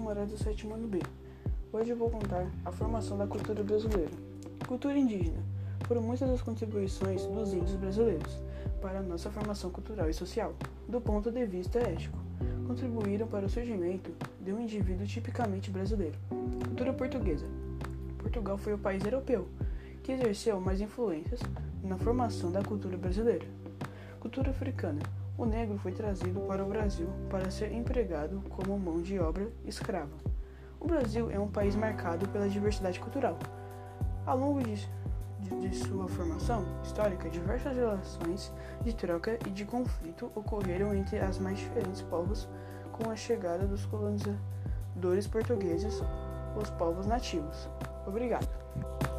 galera do sétimo ano B. Hoje eu vou contar a formação da cultura brasileira. Cultura indígena foram muitas das contribuições dos índios brasileiros para a nossa formação cultural e social, do ponto de vista ético. Contribuíram para o surgimento de um indivíduo tipicamente brasileiro. Cultura portuguesa. Portugal foi o país europeu que exerceu mais influências na formação da cultura brasileira. Cultura africana o negro foi trazido para o Brasil para ser empregado como mão de obra escrava. O Brasil é um país marcado pela diversidade cultural. Ao longo de, de, de sua formação histórica, diversas relações de troca e de conflito ocorreram entre as mais diferentes povos com a chegada dos colonizadores portugueses, os povos nativos. Obrigado.